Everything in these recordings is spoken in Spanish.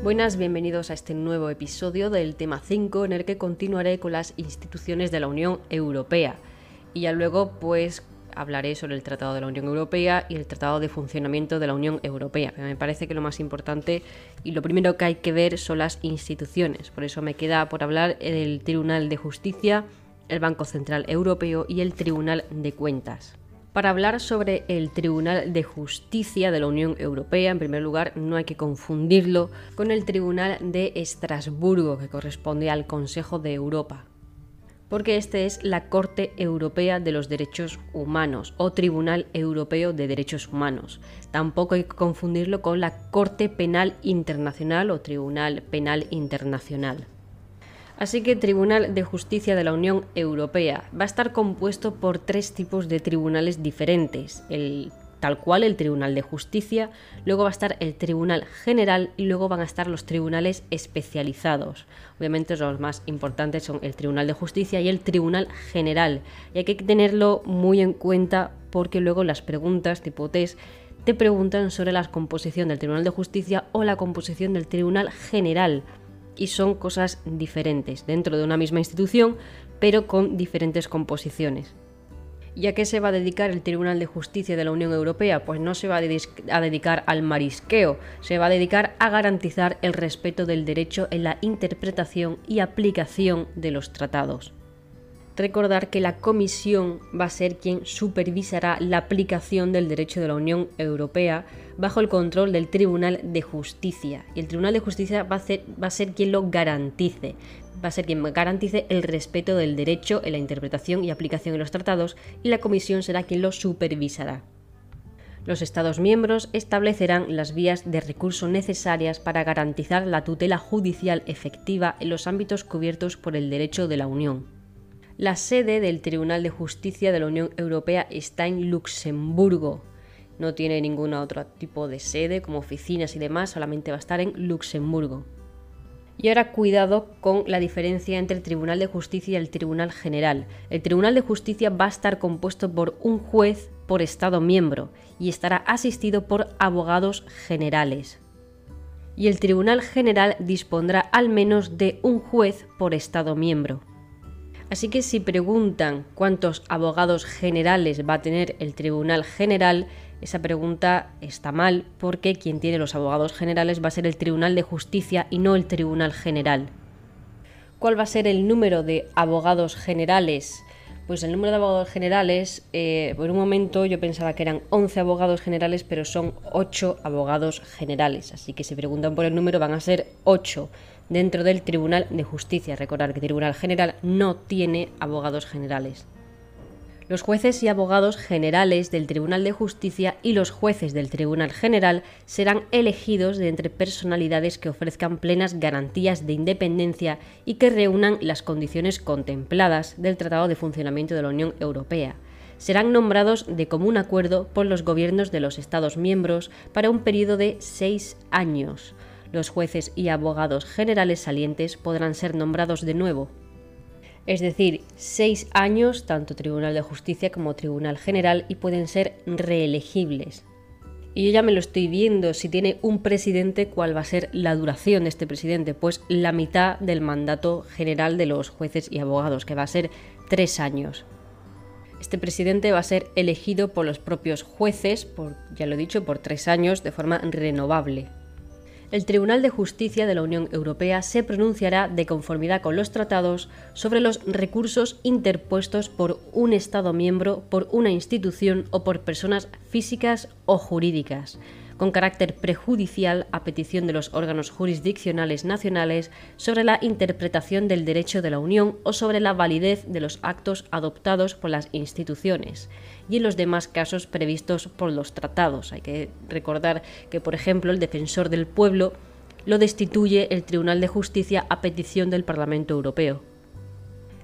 Buenas, bienvenidos a este nuevo episodio del tema 5 en el que continuaré con las instituciones de la Unión Europea. Y ya luego pues hablaré sobre el Tratado de la Unión Europea y el Tratado de Funcionamiento de la Unión Europea. Me parece que lo más importante y lo primero que hay que ver son las instituciones. Por eso me queda por hablar el Tribunal de Justicia, el Banco Central Europeo y el Tribunal de Cuentas. Para hablar sobre el Tribunal de Justicia de la Unión Europea, en primer lugar, no hay que confundirlo con el Tribunal de Estrasburgo, que corresponde al Consejo de Europa, porque este es la Corte Europea de los Derechos Humanos o Tribunal Europeo de Derechos Humanos. Tampoco hay que confundirlo con la Corte Penal Internacional o Tribunal Penal Internacional. Así que el Tribunal de Justicia de la Unión Europea va a estar compuesto por tres tipos de tribunales diferentes. El tal cual el Tribunal de Justicia, luego va a estar el Tribunal General y luego van a estar los tribunales especializados. Obviamente los más importantes son el Tribunal de Justicia y el Tribunal General. Y hay que tenerlo muy en cuenta porque luego las preguntas tipo test te preguntan sobre la composición del Tribunal de Justicia o la composición del Tribunal General y son cosas diferentes dentro de una misma institución, pero con diferentes composiciones. ¿Y a qué se va a dedicar el Tribunal de Justicia de la Unión Europea? Pues no se va a dedicar al marisqueo, se va a dedicar a garantizar el respeto del derecho en la interpretación y aplicación de los tratados recordar que la Comisión va a ser quien supervisará la aplicación del derecho de la Unión Europea bajo el control del Tribunal de Justicia. Y el Tribunal de Justicia va a, ser, quien lo garantice. Va a ser quien garantice el respeto del derecho en la interpretación y aplicación de los tratados y la Comisión será quien lo supervisará. Los Estados miembros establecerán las vías de recurso necesarias para garantizar la tutela judicial efectiva en los ámbitos cubiertos por el derecho de la Unión. La sede del Tribunal de Justicia de la Unión Europea está en Luxemburgo. No tiene ningún otro tipo de sede como oficinas y demás, solamente va a estar en Luxemburgo. Y ahora cuidado con la diferencia entre el Tribunal de Justicia y el Tribunal General. El Tribunal de Justicia va a estar compuesto por un juez por Estado miembro y estará asistido por abogados generales. Y el Tribunal General dispondrá al menos de un juez por Estado miembro. Así que si preguntan cuántos abogados generales va a tener el Tribunal General, esa pregunta está mal porque quien tiene los abogados generales va a ser el Tribunal de Justicia y no el Tribunal General. ¿Cuál va a ser el número de abogados generales? Pues el número de abogados generales, eh, por un momento yo pensaba que eran 11 abogados generales, pero son 8 abogados generales. Así que si preguntan por el número van a ser 8 dentro del Tribunal de Justicia. Recordar que el Tribunal General no tiene abogados generales. Los jueces y abogados generales del Tribunal de Justicia y los jueces del Tribunal General serán elegidos de entre personalidades que ofrezcan plenas garantías de independencia y que reúnan las condiciones contempladas del Tratado de Funcionamiento de la Unión Europea. Serán nombrados de común acuerdo por los gobiernos de los Estados miembros para un periodo de seis años los jueces y abogados generales salientes podrán ser nombrados de nuevo. Es decir, seis años tanto Tribunal de Justicia como Tribunal General y pueden ser reelegibles. Y yo ya me lo estoy viendo, si tiene un presidente, ¿cuál va a ser la duración de este presidente? Pues la mitad del mandato general de los jueces y abogados, que va a ser tres años. Este presidente va a ser elegido por los propios jueces, ya lo he dicho, por tres años de forma renovable el Tribunal de Justicia de la Unión Europea se pronunciará de conformidad con los tratados sobre los recursos interpuestos por un Estado miembro, por una institución o por personas físicas o jurídicas con carácter prejudicial a petición de los órganos jurisdiccionales nacionales sobre la interpretación del derecho de la Unión o sobre la validez de los actos adoptados por las instituciones y en los demás casos previstos por los tratados. Hay que recordar que, por ejemplo, el defensor del pueblo lo destituye el Tribunal de Justicia a petición del Parlamento Europeo.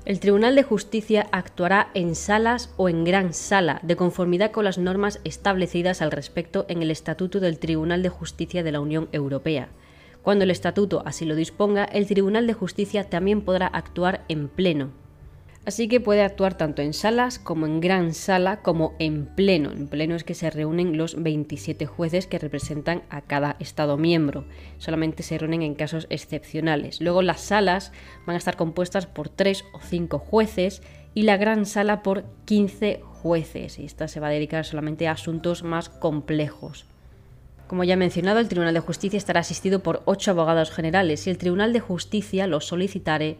El Tribunal de Justicia actuará en salas o en gran sala, de conformidad con las normas establecidas al respecto en el Estatuto del Tribunal de Justicia de la Unión Europea. Cuando el Estatuto así lo disponga, el Tribunal de Justicia también podrá actuar en pleno. Así que puede actuar tanto en salas como en gran sala como en pleno. En pleno es que se reúnen los 27 jueces que representan a cada Estado miembro. Solamente se reúnen en casos excepcionales. Luego las salas van a estar compuestas por 3 o 5 jueces y la gran sala por 15 jueces. Y esta se va a dedicar solamente a asuntos más complejos. Como ya he mencionado, el Tribunal de Justicia estará asistido por 8 abogados generales y el Tribunal de Justicia los solicitare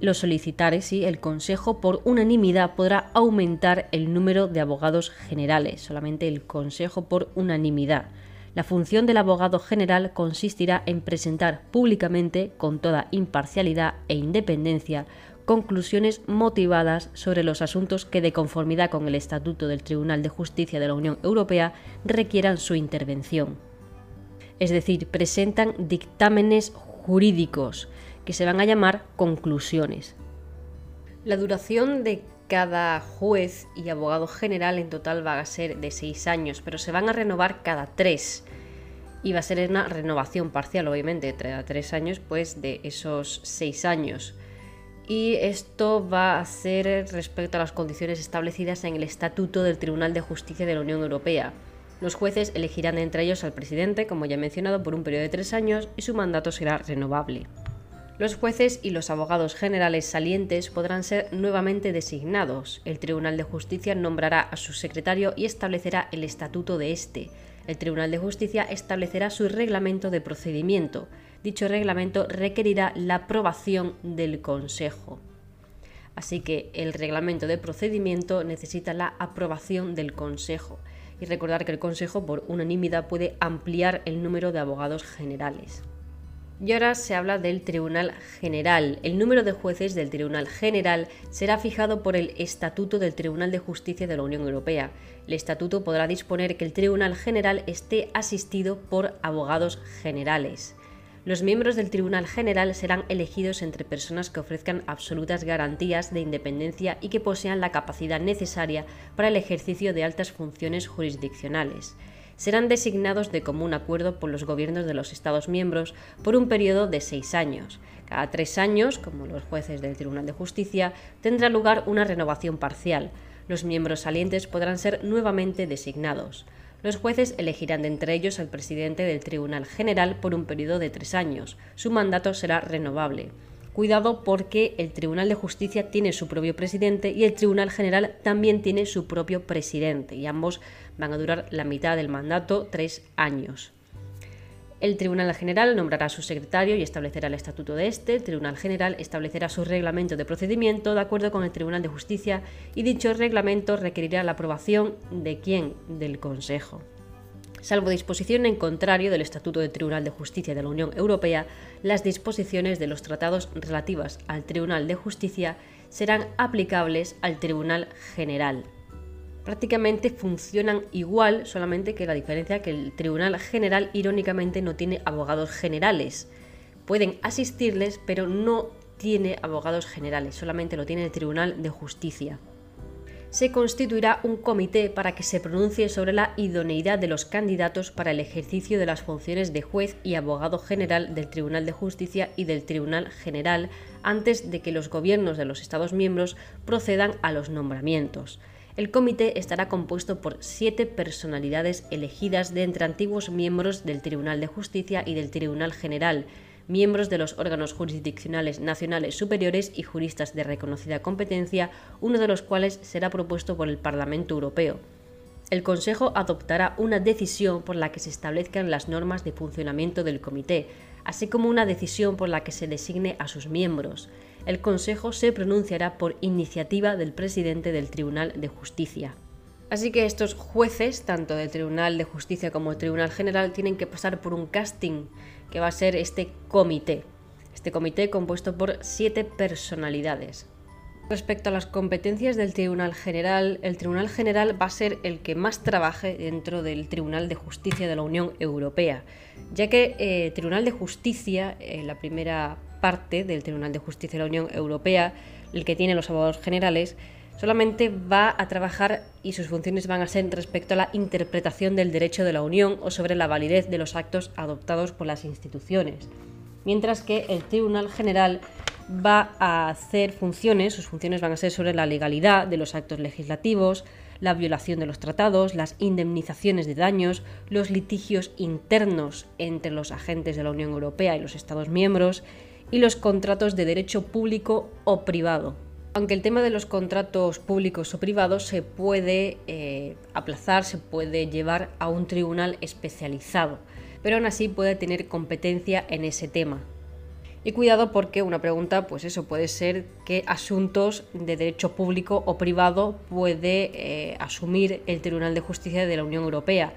los solicitares y el Consejo por unanimidad podrá aumentar el número de abogados generales, solamente el Consejo por unanimidad. La función del abogado general consistirá en presentar públicamente, con toda imparcialidad e independencia, conclusiones motivadas sobre los asuntos que, de conformidad con el Estatuto del Tribunal de Justicia de la Unión Europea, requieran su intervención. Es decir, presentan dictámenes jurídicos que se van a llamar conclusiones. La duración de cada juez y abogado general en total va a ser de seis años, pero se van a renovar cada tres. Y va a ser una renovación parcial, obviamente, cada tres años, pues de esos seis años. Y esto va a ser respecto a las condiciones establecidas en el Estatuto del Tribunal de Justicia de la Unión Europea. Los jueces elegirán entre ellos al presidente, como ya he mencionado, por un periodo de tres años y su mandato será renovable. Los jueces y los abogados generales salientes podrán ser nuevamente designados. El Tribunal de Justicia nombrará a su secretario y establecerá el estatuto de este. El Tribunal de Justicia establecerá su reglamento de procedimiento. Dicho reglamento requerirá la aprobación del Consejo. Así que el reglamento de procedimiento necesita la aprobación del Consejo. Y recordar que el Consejo, por unanimidad, puede ampliar el número de abogados generales. Y ahora se habla del Tribunal General. El número de jueces del Tribunal General será fijado por el Estatuto del Tribunal de Justicia de la Unión Europea. El Estatuto podrá disponer que el Tribunal General esté asistido por abogados generales. Los miembros del Tribunal General serán elegidos entre personas que ofrezcan absolutas garantías de independencia y que posean la capacidad necesaria para el ejercicio de altas funciones jurisdiccionales serán designados de común acuerdo por los gobiernos de los Estados miembros por un periodo de seis años. Cada tres años, como los jueces del Tribunal de Justicia, tendrá lugar una renovación parcial. Los miembros salientes podrán ser nuevamente designados. Los jueces elegirán de entre ellos al presidente del Tribunal General por un periodo de tres años. Su mandato será renovable. Cuidado porque el Tribunal de Justicia tiene su propio presidente y el Tribunal General también tiene su propio presidente y ambos van a durar la mitad del mandato, tres años. El Tribunal General nombrará a su secretario y establecerá el estatuto de este. El Tribunal General establecerá su reglamento de procedimiento de acuerdo con el Tribunal de Justicia y dicho reglamento requerirá la aprobación de quién? Del Consejo. Salvo disposición en contrario del Estatuto del Tribunal de Justicia de la Unión Europea, las disposiciones de los tratados relativas al Tribunal de Justicia serán aplicables al Tribunal General. Prácticamente funcionan igual, solamente que la diferencia que el Tribunal General irónicamente no tiene abogados generales. Pueden asistirles, pero no tiene abogados generales, solamente lo tiene el Tribunal de Justicia se constituirá un comité para que se pronuncie sobre la idoneidad de los candidatos para el ejercicio de las funciones de juez y abogado general del Tribunal de Justicia y del Tribunal General antes de que los gobiernos de los Estados miembros procedan a los nombramientos. El comité estará compuesto por siete personalidades elegidas de entre antiguos miembros del Tribunal de Justicia y del Tribunal General, miembros de los órganos jurisdiccionales nacionales superiores y juristas de reconocida competencia, uno de los cuales será propuesto por el Parlamento Europeo. El Consejo adoptará una decisión por la que se establezcan las normas de funcionamiento del Comité, así como una decisión por la que se designe a sus miembros. El Consejo se pronunciará por iniciativa del presidente del Tribunal de Justicia. Así que estos jueces, tanto del Tribunal de Justicia como del Tribunal General, tienen que pasar por un casting que va a ser este comité. Este comité compuesto por siete personalidades. Respecto a las competencias del Tribunal General, el Tribunal General va a ser el que más trabaje dentro del Tribunal de Justicia de la Unión Europea, ya que el eh, Tribunal de Justicia, eh, la primera parte del Tribunal de Justicia de la Unión Europea, el que tiene los abogados generales, solamente va a trabajar y sus funciones van a ser respecto a la interpretación del derecho de la Unión o sobre la validez de los actos adoptados por las instituciones. Mientras que el Tribunal General va a hacer funciones, sus funciones van a ser sobre la legalidad de los actos legislativos, la violación de los tratados, las indemnizaciones de daños, los litigios internos entre los agentes de la Unión Europea y los Estados miembros y los contratos de derecho público o privado. Aunque el tema de los contratos públicos o privados se puede eh, aplazar, se puede llevar a un tribunal especializado, pero aún así puede tener competencia en ese tema. Y cuidado porque una pregunta, pues eso puede ser qué asuntos de derecho público o privado puede eh, asumir el Tribunal de Justicia de la Unión Europea.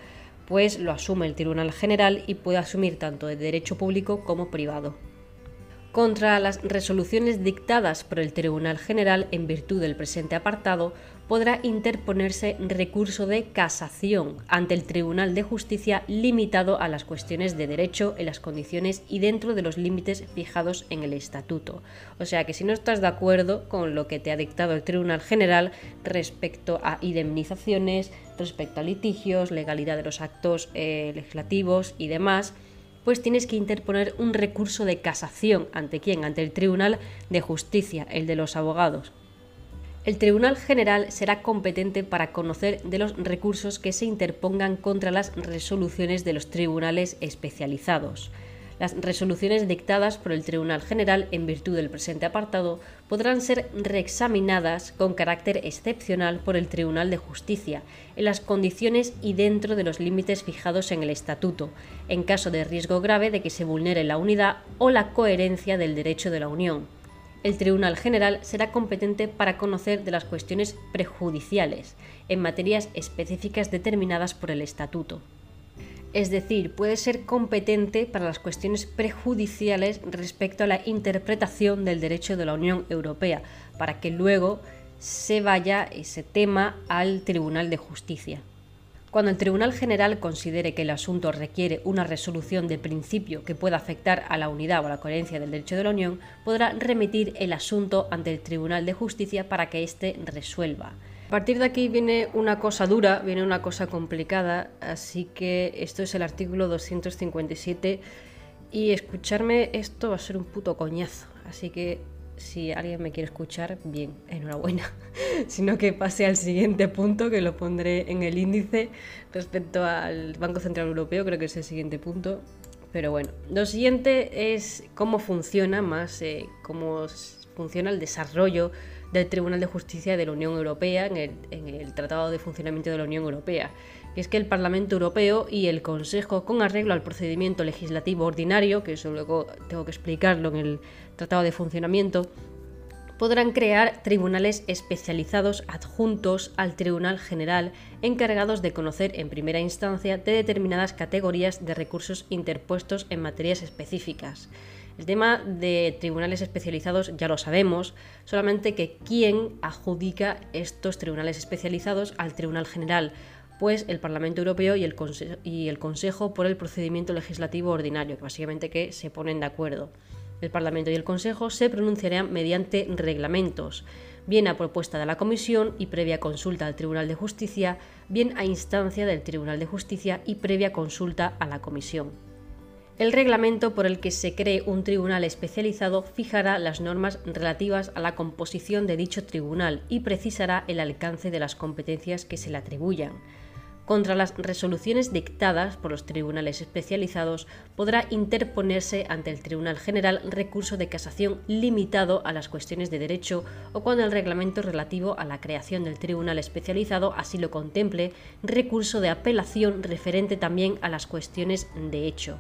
Pues lo asume el Tribunal General y puede asumir tanto de derecho público como privado contra las resoluciones dictadas por el Tribunal General en virtud del presente apartado, podrá interponerse recurso de casación ante el Tribunal de Justicia limitado a las cuestiones de derecho en las condiciones y dentro de los límites fijados en el Estatuto. O sea que si no estás de acuerdo con lo que te ha dictado el Tribunal General respecto a indemnizaciones, respecto a litigios, legalidad de los actos eh, legislativos y demás, pues tienes que interponer un recurso de casación. ¿Ante quién? Ante el Tribunal de Justicia, el de los abogados. El Tribunal General será competente para conocer de los recursos que se interpongan contra las resoluciones de los tribunales especializados. Las resoluciones dictadas por el Tribunal General en virtud del presente apartado podrán ser reexaminadas con carácter excepcional por el Tribunal de Justicia, en las condiciones y dentro de los límites fijados en el Estatuto, en caso de riesgo grave de que se vulnere la unidad o la coherencia del derecho de la Unión. El Tribunal General será competente para conocer de las cuestiones prejudiciales, en materias específicas determinadas por el Estatuto es decir, puede ser competente para las cuestiones prejudiciales respecto a la interpretación del derecho de la Unión Europea, para que luego se vaya ese tema al Tribunal de Justicia. Cuando el Tribunal General considere que el asunto requiere una resolución de principio que pueda afectar a la unidad o la coherencia del derecho de la Unión, podrá remitir el asunto ante el Tribunal de Justicia para que éste resuelva. A partir de aquí viene una cosa dura, viene una cosa complicada, así que esto es el artículo 257 y escucharme esto va a ser un puto coñazo, así que si alguien me quiere escuchar, bien, enhorabuena, sino que pase al siguiente punto que lo pondré en el índice respecto al Banco Central Europeo, creo que es el siguiente punto. Pero bueno, lo siguiente es cómo funciona más, eh, cómo funciona el desarrollo del Tribunal de Justicia de la Unión Europea en el, Tratado de Funcionamiento de la Unión Europea. Y es que el Parlamento Europeo y el Consejo, con arreglo al procedimiento legislativo ordinario, que eso luego tengo que explicarlo en el Tratado de Funcionamiento, podrán crear tribunales especializados adjuntos al Tribunal General encargados de conocer en primera instancia de determinadas categorías de recursos interpuestos en materias específicas. El tema de tribunales especializados ya lo sabemos, solamente que quién adjudica estos tribunales especializados al Tribunal General, pues el Parlamento Europeo y el, Consejo por el procedimiento legislativo ordinario, básicamente que se ponen de acuerdo. El Parlamento y el Consejo se pronunciarán mediante reglamentos, bien a propuesta de la Comisión y previa consulta al Tribunal de Justicia, bien a instancia del Tribunal de Justicia y previa consulta a la Comisión. El reglamento por el que se cree un tribunal especializado fijará las normas relativas a la composición de dicho tribunal y precisará el alcance de las competencias que se le atribuyan. Contra las resoluciones dictadas por los tribunales especializados podrá interponerse ante el Tribunal General recurso de casación limitado a las cuestiones de derecho o cuando el reglamento relativo a la creación del tribunal especializado así lo contemple, recurso de apelación referente también a las cuestiones de hecho.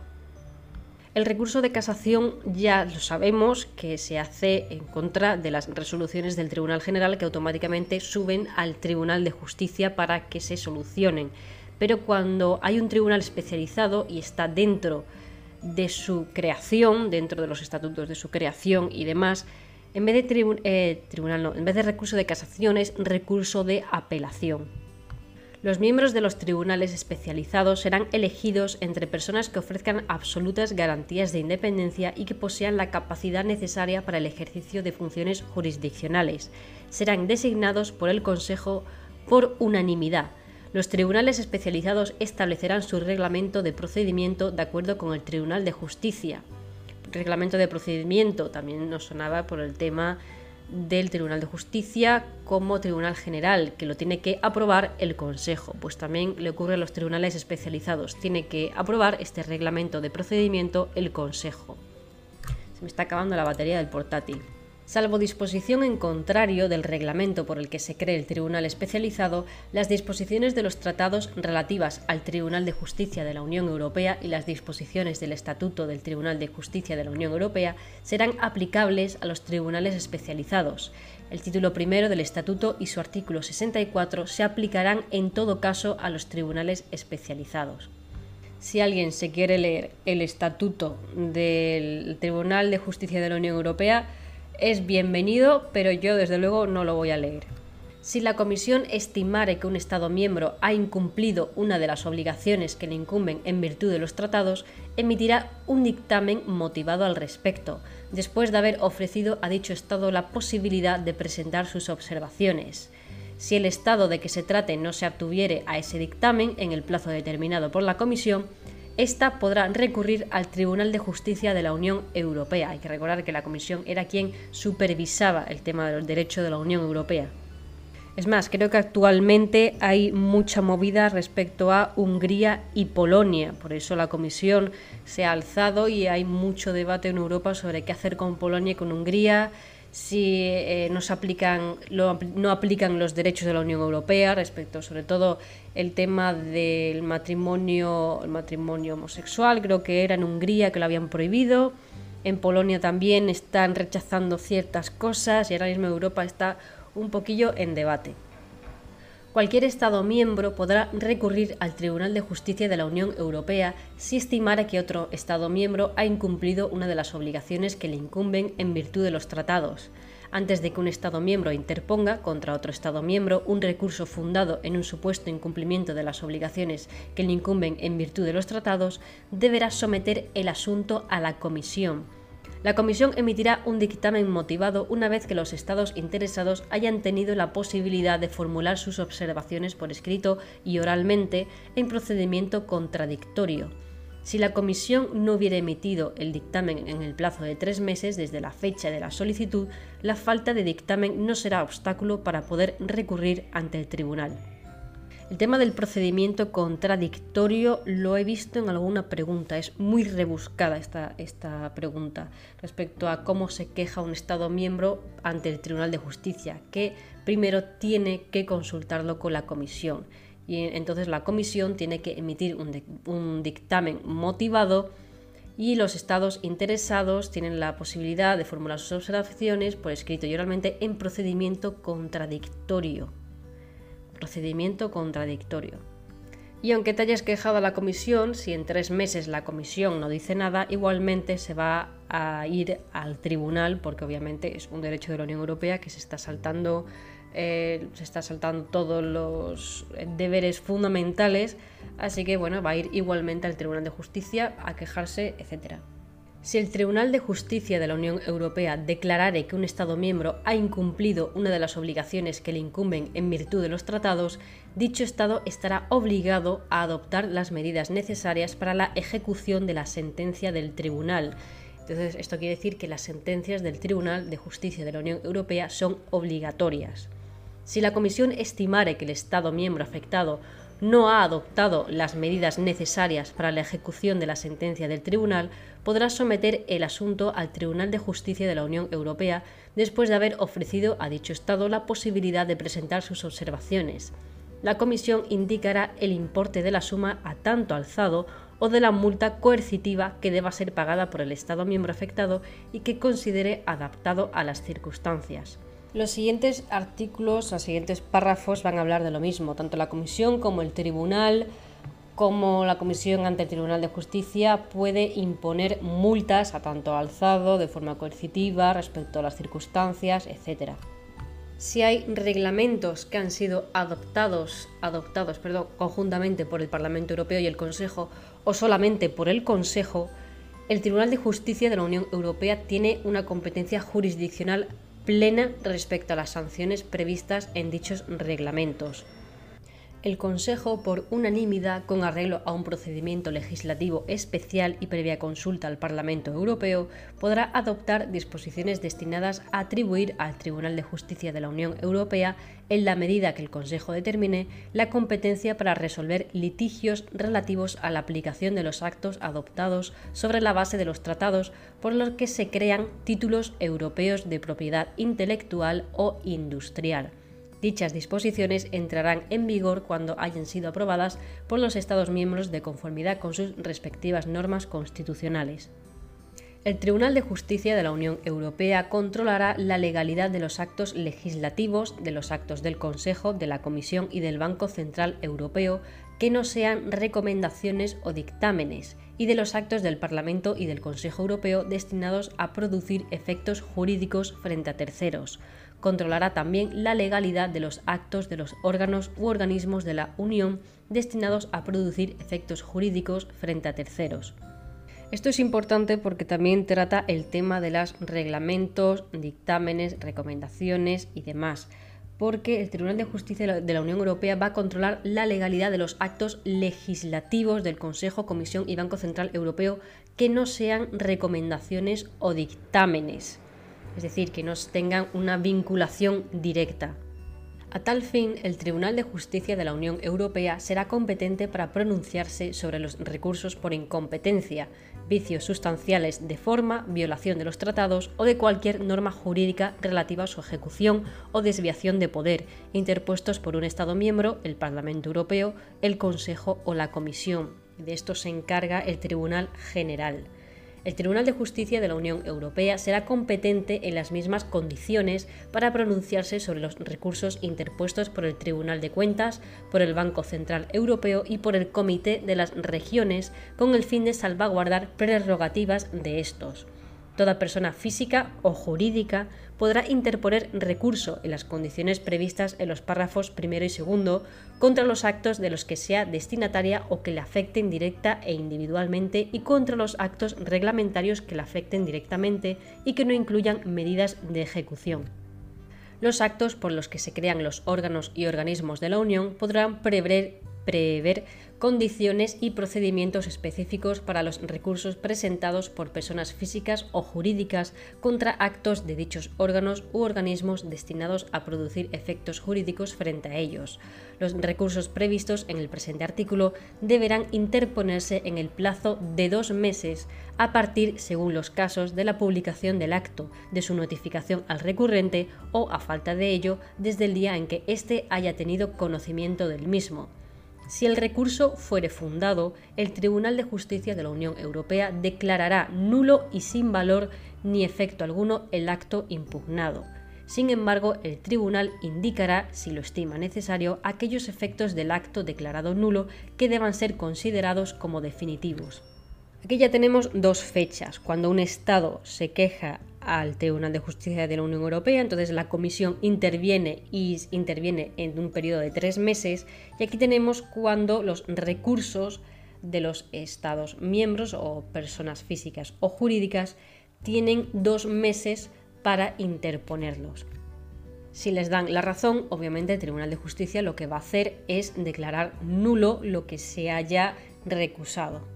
El recurso de casación ya lo sabemos que se hace en contra de las resoluciones del Tribunal General que automáticamente suben al Tribunal de Justicia para que se solucionen. Pero cuando hay un tribunal especializado y está dentro de su creación, dentro de los estatutos de su creación y demás, en vez de eh, tribunal en vez de recurso de casación es recurso de apelación. Los miembros de los tribunales especializados serán elegidos entre personas que ofrezcan absolutas garantías de independencia y que posean la capacidad necesaria para el ejercicio de funciones jurisdiccionales. Serán designados por el Consejo por unanimidad. Los tribunales especializados establecerán su reglamento de procedimiento de acuerdo con el Tribunal de Justicia. reglamento de procedimiento también nos sonaba por el tema del Tribunal de Justicia como Tribunal General, que lo tiene que aprobar el Consejo. Pues también le ocurre a los tribunales especializados. Tiene que aprobar este reglamento de procedimiento el Consejo. Se me está acabando la batería del portátil. Salvo disposición en contrario del reglamento por el que se cree el Tribunal especializado, las disposiciones de los tratados relativas al Tribunal de Justicia de la Unión Europea y las disposiciones del Estatuto del Tribunal de Justicia de la Unión Europea serán aplicables a los tribunales especializados. El título primero del Estatuto y su artículo 64 se aplicarán en todo caso a los tribunales especializados si alguien se quiere leer el estatuto del Tribunal de Justicia de la Unión Europea, es bienvenido, pero yo desde luego no lo voy a leer. Si la Comisión estimare que un Estado miembro ha incumplido una de las obligaciones que le incumben en virtud de los tratados, emitirá un dictamen motivado al respecto, después de haber ofrecido a dicho Estado la posibilidad de presentar sus observaciones. Si el Estado de que se trate no se obtuviere a ese dictamen en el plazo determinado por la Comisión, esta podrá recurrir al Tribunal de Justicia de la Unión Europea. Hay que recordar que la Comisión era quien supervisaba el tema del derecho de la Unión Europea. Es más, creo que actualmente hay mucha movida respecto a Hungría y Polonia. Por eso la Comisión se ha alzado y hay mucho debate en Europa sobre qué hacer con Polonia y con Hungría, si eh, no, aplican, no aplican los derechos de la Unión Europea respecto sobre todo el tema del matrimonio, el matrimonio homosexual, creo que era en Hungría que lo habían prohibido, en Polonia también están rechazando ciertas cosas y ahora mismo Europa está un poquillo en debate cualquier Estado miembro podrá recurrir al Tribunal de Justicia de la Unión Europea si estimara que otro Estado miembro ha incumplido una de las obligaciones que le incumben en virtud de los tratados. Antes de que un Estado miembro interponga contra otro Estado miembro un recurso fundado en un supuesto incumplimiento de las obligaciones que le incumben en virtud de los tratados, deberá someter el asunto a la Comisión la Comisión emitirá un dictamen motivado una vez que los Estados interesados hayan tenido la posibilidad de formular sus observaciones por escrito y oralmente en procedimiento contradictorio. Si la Comisión no hubiera emitido el dictamen en el plazo de tres meses desde la fecha de la solicitud, la falta de dictamen no será obstáculo para poder recurrir ante el Tribunal. El tema del procedimiento contradictorio lo he visto en alguna pregunta. Es muy rebuscada esta, esta pregunta respecto a cómo se queja un Estado miembro ante el Tribunal de Justicia, que primero tiene que consultarlo con la Comisión. Y entonces la Comisión tiene que emitir un, un dictamen motivado y los estados interesados tienen la posibilidad de formular sus observaciones por escrito y oralmente en procedimiento contradictorio procedimiento contradictorio. Y aunque te hayas quejado a la comisión, si en tres meses la comisión no dice nada, igualmente se va a ir al tribunal, porque obviamente es un derecho de la Unión Europea que se está saltando, eh, se está saltando todos los deberes fundamentales, así que bueno, va a ir igualmente al Tribunal de Justicia a quejarse, etcétera. Si el Tribunal de Justicia de la Unión Europea declarare que un Estado miembro ha incumplido una de las obligaciones que le incumben en virtud de los tratados, dicho Estado estará obligado a adoptar las medidas necesarias para la ejecución de la sentencia del Tribunal. Entonces, esto quiere decir que las sentencias del Tribunal de Justicia de la Unión Europea son obligatorias. Si la Comisión estimare que el Estado miembro afectado no ha adoptado las medidas necesarias para la ejecución de la sentencia del tribunal, podrá someter el asunto al Tribunal de Justicia de la Unión Europea después de haber ofrecido a dicho Estado la posibilidad de presentar sus observaciones. La Comisión indicará el importe de la suma a tanto alzado o de la multa coercitiva que deba ser pagada por el Estado miembro afectado y que considere adaptado a las circunstancias. Los siguientes artículos, los siguientes párrafos van a hablar de lo mismo, tanto la Comisión como el Tribunal, como la Comisión ante el Tribunal de Justicia puede imponer multas a tanto alzado de forma coercitiva respecto a las circunstancias, etc. Si hay reglamentos que han sido adoptados, adoptados perdón, conjuntamente por el Parlamento Europeo y el Consejo o solamente por el Consejo, el Tribunal de Justicia de la Unión Europea tiene una competencia jurisdiccional plena respecto a las sanciones previstas en dichos reglamentos. El Consejo, por unanimidad, con arreglo a un procedimiento legislativo especial y previa consulta al Parlamento Europeo, podrá adoptar disposiciones destinadas a atribuir al Tribunal de Justicia de la Unión Europea, en la medida que el Consejo determine, la competencia para resolver litigios relativos a la aplicación de los actos adoptados sobre la base de los tratados por los que se crean títulos europeos de propiedad intelectual o industrial Dichas disposiciones entrarán en vigor cuando hayan sido aprobadas por los Estados miembros de conformidad con sus respectivas normas constitucionales. El Tribunal de Justicia de la Unión Europea controlará la legalidad de los actos legislativos, de los actos del Consejo, de la Comisión y del Banco Central Europeo que no sean recomendaciones o dictámenes, y de los actos del Parlamento y del Consejo Europeo destinados a producir efectos jurídicos frente a terceros, controlará también la legalidad de los actos de los órganos u organismos de la Unión destinados a producir efectos jurídicos frente a terceros. Esto es importante porque también trata el tema de los reglamentos, dictámenes, recomendaciones y demás, porque el Tribunal de Justicia de la Unión Europea va a controlar la legalidad de los actos legislativos del Consejo, Comisión y Banco Central Europeo que no sean recomendaciones o dictámenes es decir, que no tengan una vinculación directa. A tal fin, el Tribunal de Justicia de la Unión Europea será competente para pronunciarse sobre los recursos por incompetencia, vicios sustanciales de forma, violación de los tratados o de cualquier norma jurídica relativa a su ejecución o desviación de poder, interpuestos por un Estado miembro, el Parlamento Europeo, el Consejo o la Comisión. De esto se encarga el Tribunal General el Tribunal de Justicia de la Unión Europea será competente en las mismas condiciones para pronunciarse sobre los recursos interpuestos por el Tribunal de Cuentas, por el Banco Central Europeo y por el Comité de las Regiones con el fin de salvaguardar prerrogativas de estos. Toda persona física o jurídica podrá interponer recurso en las condiciones previstas en los párrafos primero y segundo contra los actos de los que sea destinataria o que le afecten directa e individualmente y contra los actos reglamentarios que le afecten directamente y que no incluyan medidas de ejecución. Los actos por los que se crean los órganos y organismos de la Unión podrán prever prever condiciones y procedimientos específicos para los recursos presentados por personas físicas o jurídicas contra actos de dichos órganos u organismos destinados a producir efectos jurídicos frente a ellos. Los recursos previstos en el presente artículo deberán interponerse en el plazo de dos meses a partir, según los casos, de la publicación del acto, de su notificación al recurrente o, a falta de ello, desde el día en que éste haya tenido conocimiento del mismo. Si el recurso fuere fundado, el Tribunal de Justicia de la Unión Europea declarará nulo y sin valor ni efecto alguno el acto impugnado. Sin embargo, el tribunal indicará, si lo estima necesario, aquellos efectos del acto declarado nulo que deban ser considerados como definitivos. Aquí ya tenemos dos fechas. Cuando un Estado se queja al Tribunal de Justicia de la Unión Europea, entonces la Comisión interviene y interviene en un periodo de tres meses y aquí tenemos cuando los recursos de los Estados miembros o personas físicas o jurídicas tienen dos meses para interponerlos. Si les dan la razón, obviamente el Tribunal de Justicia lo que va a hacer es declarar nulo lo que se haya recusado.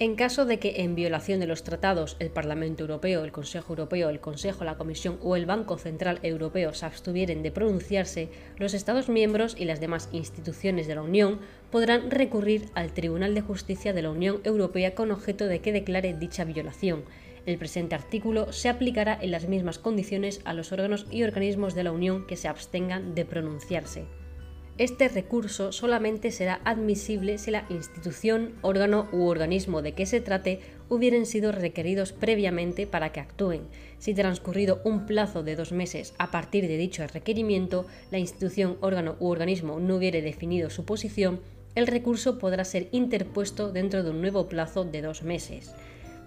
En caso de que, en violación de los tratados, el Parlamento Europeo, el Consejo Europeo, el Consejo, la Comisión o el Banco Central Europeo se abstuvieren de pronunciarse, los Estados miembros y las demás instituciones de la Unión podrán recurrir al Tribunal de Justicia de la Unión Europea con objeto de que declare dicha violación. El presente artículo se aplicará en las mismas condiciones a los órganos y organismos de la Unión que se abstengan de pronunciarse. Este recurso solamente será admisible si la institución, órgano u organismo de que se trate hubieran sido requeridos previamente para que actúen. Si transcurrido un plazo de dos meses a partir de dicho requerimiento, la institución, órgano u organismo no hubiere definido su posición, el recurso podrá ser interpuesto dentro de un nuevo plazo de dos meses.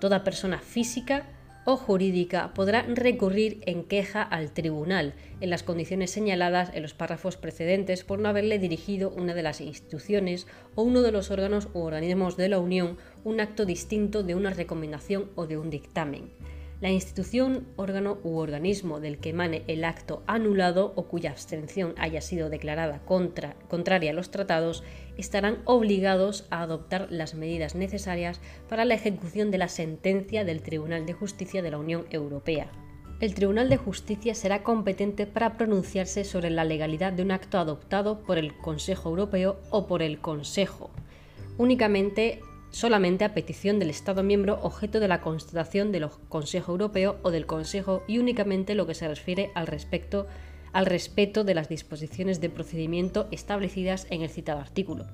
Toda persona física, o jurídica podrá recurrir en queja al tribunal en las condiciones señaladas en los párrafos precedentes por no haberle dirigido una de las instituciones o uno de los órganos u organismos de la Unión un acto distinto de una recomendación o de un dictamen. La institución, órgano u organismo del que emane el acto anulado o cuya abstención haya sido declarada contraria a los tratados estarán obligados a adoptar las medidas necesarias para la ejecución de la sentencia del Tribunal de Justicia de la Unión Europea. El Tribunal de Justicia será competente para pronunciarse sobre la legalidad de un acto adoptado por el Consejo Europeo o por el Consejo, únicamente solamente a petición del Estado miembro objeto de la constatación del Consejo Europeo o del Consejo y únicamente lo que se refiere al respecto al respeto de las disposiciones de procedimiento establecidas en el citado artículo.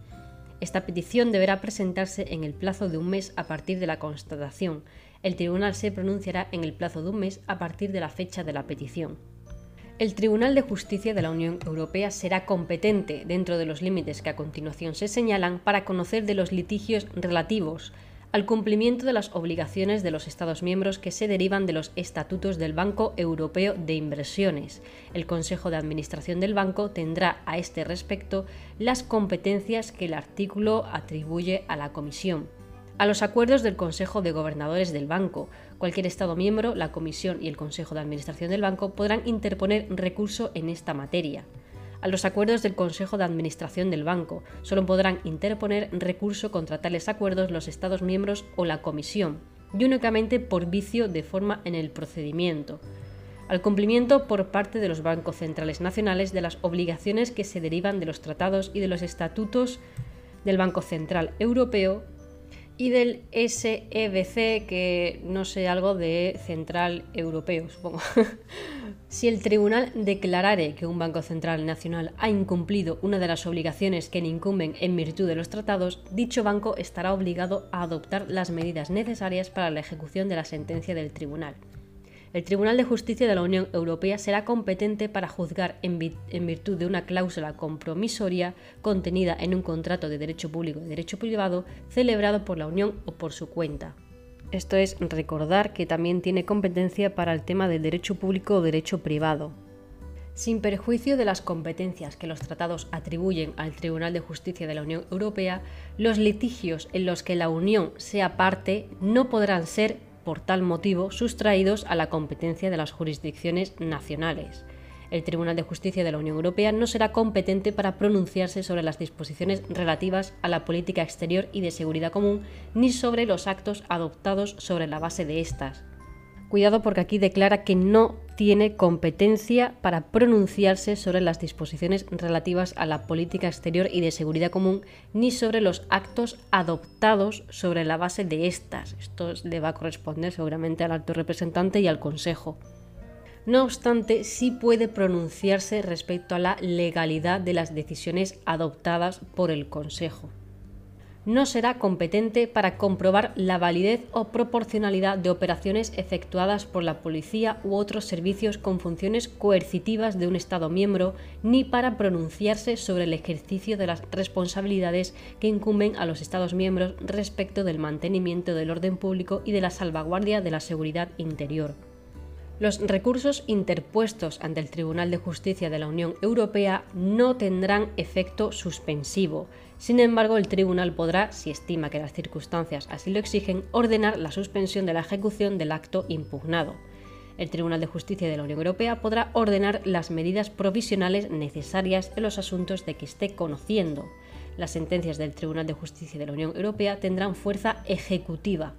Esta petición deberá presentarse en el plazo de un mes a partir de la constatación. El tribunal se pronunciará en el plazo de un mes a partir de la fecha de la petición. El Tribunal de Justicia de la Unión Europea será competente, dentro de los límites que a continuación se señalan, para conocer de los litigios relativos al cumplimiento de las obligaciones de los Estados miembros que se derivan de los estatutos del Banco Europeo de Inversiones. El Consejo de Administración del Banco tendrá a este respecto las competencias que el artículo atribuye a la Comisión a los acuerdos del Consejo de Gobernadores del Banco. Cualquier Estado miembro, la Comisión y el Consejo de Administración del Banco podrán interponer recurso en esta materia. A los acuerdos del Consejo de Administración del Banco solo podrán interponer recurso contra tales acuerdos los Estados miembros o la Comisión, y únicamente por vicio de forma en el procedimiento. Al cumplimiento por parte de los bancos centrales nacionales de las obligaciones que se derivan de los tratados y de los estatutos del Banco Central Europeo y del SEBC, que no sé, algo de Central Europeo. si el tribunal declarare que un Banco Central Nacional ha incumplido una de las obligaciones que le incumben en virtud de los tratados, dicho banco estará obligado a adoptar las medidas necesarias para la ejecución de la sentencia del tribunal el Tribunal de Justicia de la Unión Europea será competente para juzgar en, virtud de una cláusula compromisoria contenida en un contrato de derecho público de derecho privado celebrado por la Unión o por su cuenta. Esto es recordar que también tiene competencia para el tema del derecho público o derecho privado. Sin perjuicio de las competencias que los tratados atribuyen al Tribunal de Justicia de la Unión Europea, los litigios en los que la Unión sea parte no podrán ser por tal motivo sustraídos a la competencia de las jurisdicciones nacionales. El Tribunal de Justicia de la Unión Europea no será competente para pronunciarse sobre las disposiciones relativas a la política exterior y de seguridad común, ni sobre los actos adoptados sobre la base de estas. Cuidado porque aquí declara que no tiene competencia para pronunciarse sobre las disposiciones relativas a la política exterior y de seguridad común, ni sobre los actos adoptados sobre la base de estas. Esto le va a corresponder seguramente al alto representante y al Consejo. No obstante, sí puede pronunciarse respecto a la legalidad de las decisiones adoptadas por el Consejo no será competente para comprobar la validez o proporcionalidad de operaciones efectuadas por la policía u otros servicios con funciones coercitivas de un Estado miembro, ni para pronunciarse sobre el ejercicio de las responsabilidades que incumben a los Estados miembros respecto del mantenimiento del orden público y de la salvaguardia de la seguridad interior. Los recursos interpuestos ante el Tribunal de Justicia de la Unión Europea no tendrán efecto suspensivo. Sin embargo, el Tribunal podrá, si estima que las circunstancias así lo exigen, ordenar la suspensión de la ejecución del acto impugnado. El Tribunal de Justicia de la Unión Europea podrá ordenar las medidas provisionales necesarias en los asuntos de que esté conociendo. Las sentencias del Tribunal de Justicia de la Unión Europea tendrán fuerza ejecutiva,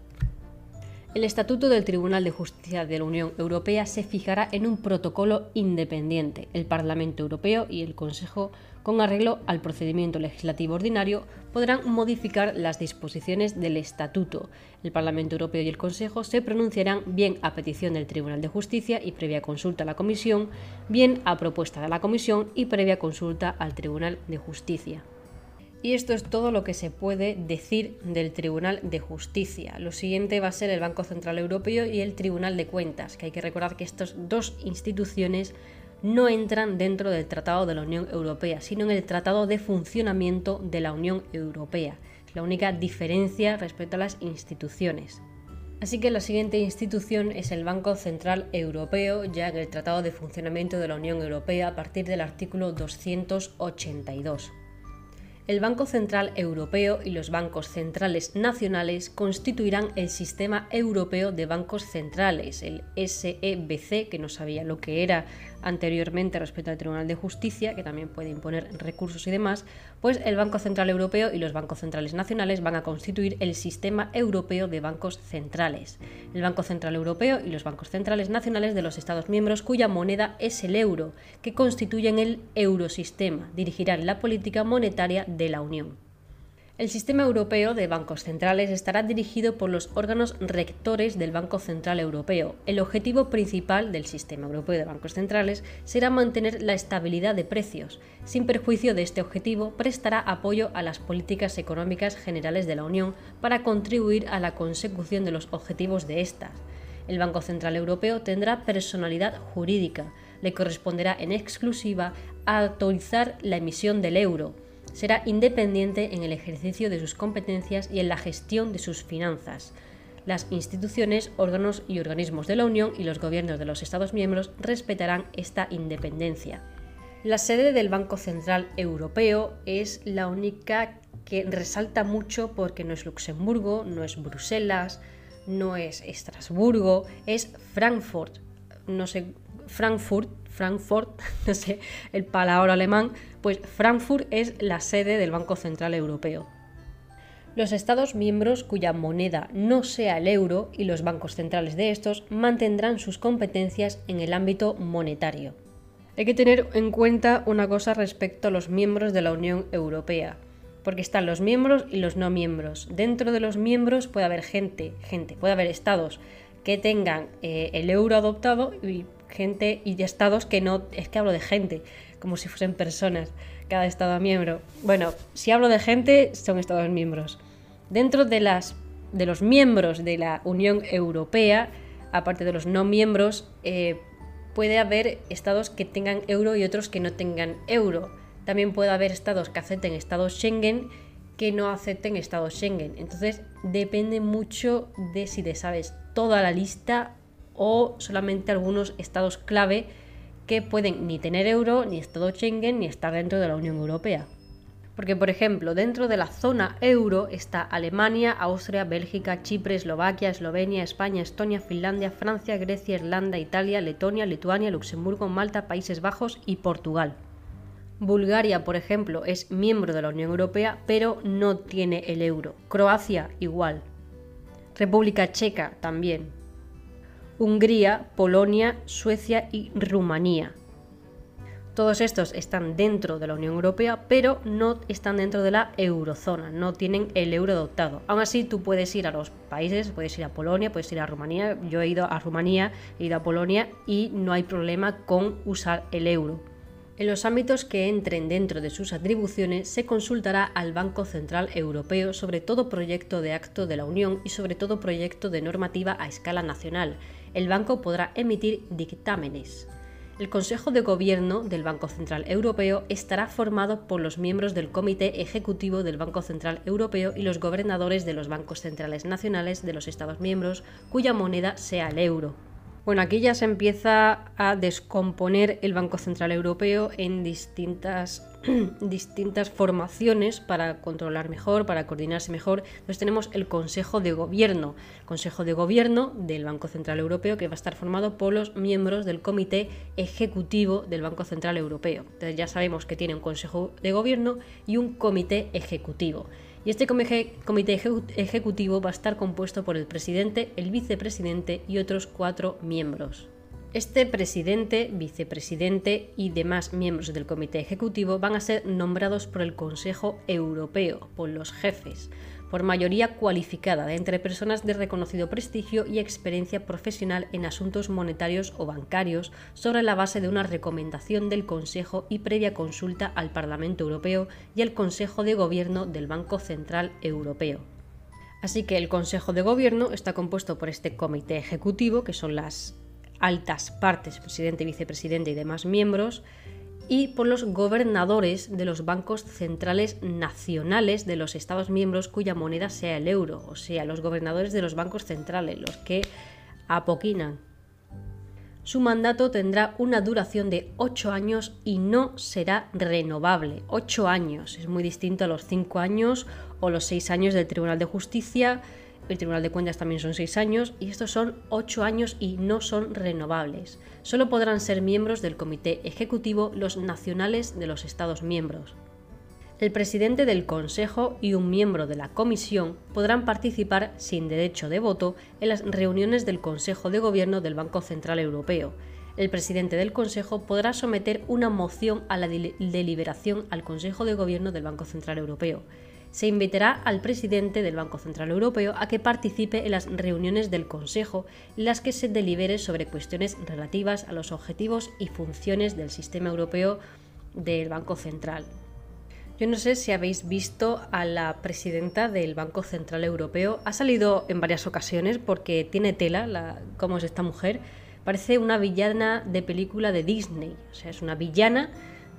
el Estatuto del Tribunal de Justicia de la Unión Europea se fijará en un protocolo independiente. El Parlamento Europeo y el Consejo, con arreglo al procedimiento legislativo ordinario, podrán modificar las disposiciones del Estatuto. El Parlamento Europeo y el Consejo se pronunciarán bien a petición del Tribunal de Justicia y previa consulta a la Comisión, bien a propuesta de la Comisión y previa consulta al Tribunal de Justicia. Y esto es todo lo que se puede decir del Tribunal de Justicia. Lo siguiente va a ser el Banco Central Europeo y el Tribunal de Cuentas, que hay que recordar que estas dos instituciones no entran dentro del Tratado de la Unión Europea, sino en el Tratado de Funcionamiento de la Unión Europea. Es la única diferencia respecto a las instituciones. Así que la siguiente institución es el Banco Central Europeo, ya en el Tratado de Funcionamiento de la Unión Europea a partir del artículo 282. El Banco Central Europeo y los bancos centrales nacionales constituirán el Sistema Europeo de Bancos Centrales, el SEBC, que no sabía lo que era anteriormente respecto al Tribunal de Justicia, que también puede imponer recursos y demás, pues el Banco Central Europeo y los bancos centrales nacionales van a constituir el Sistema Europeo de Bancos Centrales. El Banco Central Europeo y los bancos centrales nacionales de los Estados miembros cuya moneda es el euro, que constituyen el eurosistema, dirigirán la política monetaria de la Unión. El sistema europeo de bancos centrales estará dirigido por los órganos rectores del Banco Central Europeo. El objetivo principal del sistema europeo de bancos centrales será mantener la estabilidad de precios. Sin perjuicio de este objetivo, prestará apoyo a las políticas económicas generales de la Unión para contribuir a la consecución de los objetivos de estas. El Banco Central Europeo tendrá personalidad jurídica. Le corresponderá en exclusiva autorizar la emisión del euro será independiente en el ejercicio de sus competencias y en la gestión de sus finanzas. Las instituciones, órganos y organismos de la Unión y los gobiernos de los Estados miembros respetarán esta independencia. La sede del Banco Central Europeo es la única que resalta mucho porque no es Luxemburgo, no es Bruselas, no es Estrasburgo, es Frankfurt. No sé, Frankfurt Frankfurt, no sé el palabra alemán, pues Frankfurt es la sede del Banco Central Europeo. Los Estados miembros cuya moneda no sea el euro y los bancos centrales de estos mantendrán sus competencias en el ámbito monetario. Hay que tener en cuenta una cosa respecto a los miembros de la Unión Europea, porque están los miembros y los no miembros. Dentro de los miembros puede haber gente, gente, puede haber estados que tengan eh, el euro adoptado y gente y estados que no, es que hablo de gente, como si fuesen personas, cada estado miembro. Bueno, si hablo de gente, son estados miembros. Dentro de, las, los miembros de la Unión Europea, aparte de los no miembros, eh, puede haber estados que tengan euro y otros que no tengan euro. También puede haber estados que acepten estados Schengen que no acepten estados Schengen. Entonces depende mucho de si te sabes toda la lista o solamente algunos estados clave que pueden ni tener euro, ni estado Schengen, ni estar dentro de la Unión Europea. Porque, por ejemplo, dentro de la zona euro está Alemania, Austria, Bélgica, Chipre, Eslovaquia, Eslovenia, España, Estonia, Finlandia, Francia, Grecia, Irlanda, Italia, Letonia, Lituania, Luxemburgo, Malta, Países Bajos y Portugal. Bulgaria, por ejemplo, es miembro de la Unión Europea, pero no tiene el euro. Croacia, igual. República Checa, también. Hungría, Polonia, Suecia y Rumanía. Todos estos están dentro de la Unión Europea, pero no están dentro de la eurozona, no tienen el euro adoptado. Aún así, tú puedes ir a los países, puedes ir a Polonia, puedes ir a Rumanía. Yo he ido a Rumanía, he ido a Polonia y no hay problema con usar el euro. En los ámbitos que entren dentro de sus atribuciones se consultará al Banco Central Europeo sobre todo proyecto de acto de la Unión y sobre todo proyecto de normativa a escala nacional, el banco podrá emitir dictámenes. El Consejo de Gobierno del Banco Central Europeo estará formado por los miembros del Comité Ejecutivo del Banco Central Europeo y los gobernadores de los bancos centrales nacionales de los Estados miembros cuya moneda sea el euro. Bueno, aquí ya se empieza a descomponer el Banco Central Europeo en distintas, distintas formaciones para controlar mejor, para coordinarse mejor. Entonces tenemos el Consejo de Gobierno, Consejo de Gobierno del Banco Central Europeo, que va a estar formado por los miembros del Comité Ejecutivo del Banco Central Europeo. Entonces ya sabemos que tiene un Consejo de Gobierno y un Comité Ejecutivo y este comité ejecutivo va a estar compuesto por el presidente, el vicepresidente y otros cuatro miembros. Este presidente, vicepresidente y demás miembros del comité ejecutivo van a ser nombrados por el Consejo Europeo, por los jefes, por mayoría cualificada de entre personas de reconocido prestigio y experiencia profesional en asuntos monetarios o bancarios, sobre la base de una recomendación del Consejo y previa consulta al Parlamento Europeo y al Consejo de Gobierno del Banco Central Europeo. Así que el Consejo de Gobierno está compuesto por este comité ejecutivo, que son las altas partes, presidente, vicepresidente y demás miembros, y por los gobernadores de los bancos centrales nacionales de los Estados miembros cuya moneda sea el euro, o sea, los gobernadores de los bancos centrales, los que apoquinan. Su mandato tendrá una duración de 8 años y no será renovable. 8 años, es muy distinto a los 5 años o los 6 años del Tribunal de Justicia. El Tribunal de Cuentas también son 6 años y estos son 8 años y no son renovables. Solo podrán ser miembros del Comité Ejecutivo los nacionales de los Estados miembros. El presidente del Consejo y un miembro de la Comisión podrán participar sin derecho de voto en las reuniones del Consejo de Gobierno del Banco Central Europeo. El presidente del Consejo podrá someter una moción a la deliberación al Consejo de Gobierno del Banco Central Europeo. Se invitará al presidente del Banco Central Europeo a que participe en las reuniones del Consejo en las que se delibere sobre cuestiones relativas a los objetivos y funciones del sistema europeo del Banco Central. Yo no sé si habéis visto a la presidenta del Banco Central Europeo. Ha salido en varias ocasiones porque tiene tela, la, cómo es esta mujer. Parece una villana de película de Disney. O sea, es una villana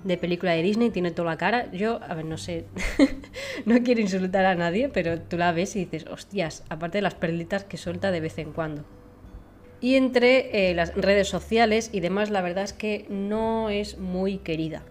de película de Disney, tiene toda la cara. Yo, a ver, no sé, no quiero insultar a nadie, pero tú la ves y dices, hostias, aparte de las perlitas que suelta de vez en cuando. Y entre eh, las redes sociales y demás, la verdad es que no es muy querida.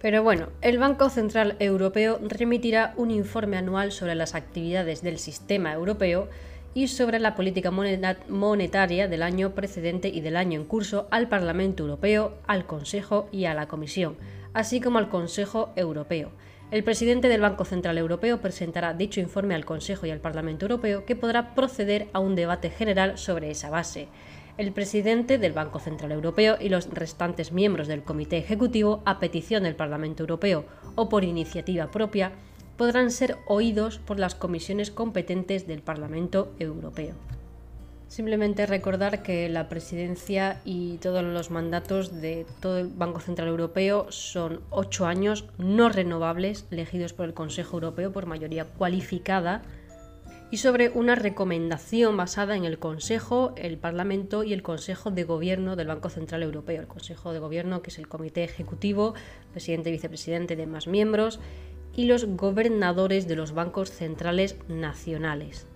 Pero bueno, el Banco Central Europeo remitirá un informe anual sobre las actividades del sistema europeo y sobre la política monetaria del año precedente y del año en curso al Parlamento Europeo, al Consejo y a la Comisión, así como al Consejo Europeo. El presidente del Banco Central Europeo presentará dicho informe al Consejo y al Parlamento Europeo, que podrá proceder a un debate general sobre esa base el presidente del Banco Central Europeo y los restantes miembros del Comité Ejecutivo, a petición del Parlamento Europeo o por iniciativa propia, podrán ser oídos por las comisiones competentes del Parlamento Europeo. Simplemente recordar que la presidencia y todos los mandatos de todo el Banco Central Europeo son ocho años no renovables, elegidos por el Consejo Europeo por mayoría cualificada y sobre una recomendación basada en el Consejo, el Parlamento y el Consejo de Gobierno del Banco Central Europeo. El Consejo de Gobierno, que es el Comité Ejecutivo, presidente y vicepresidente de más miembros, y los gobernadores de los bancos centrales nacionales.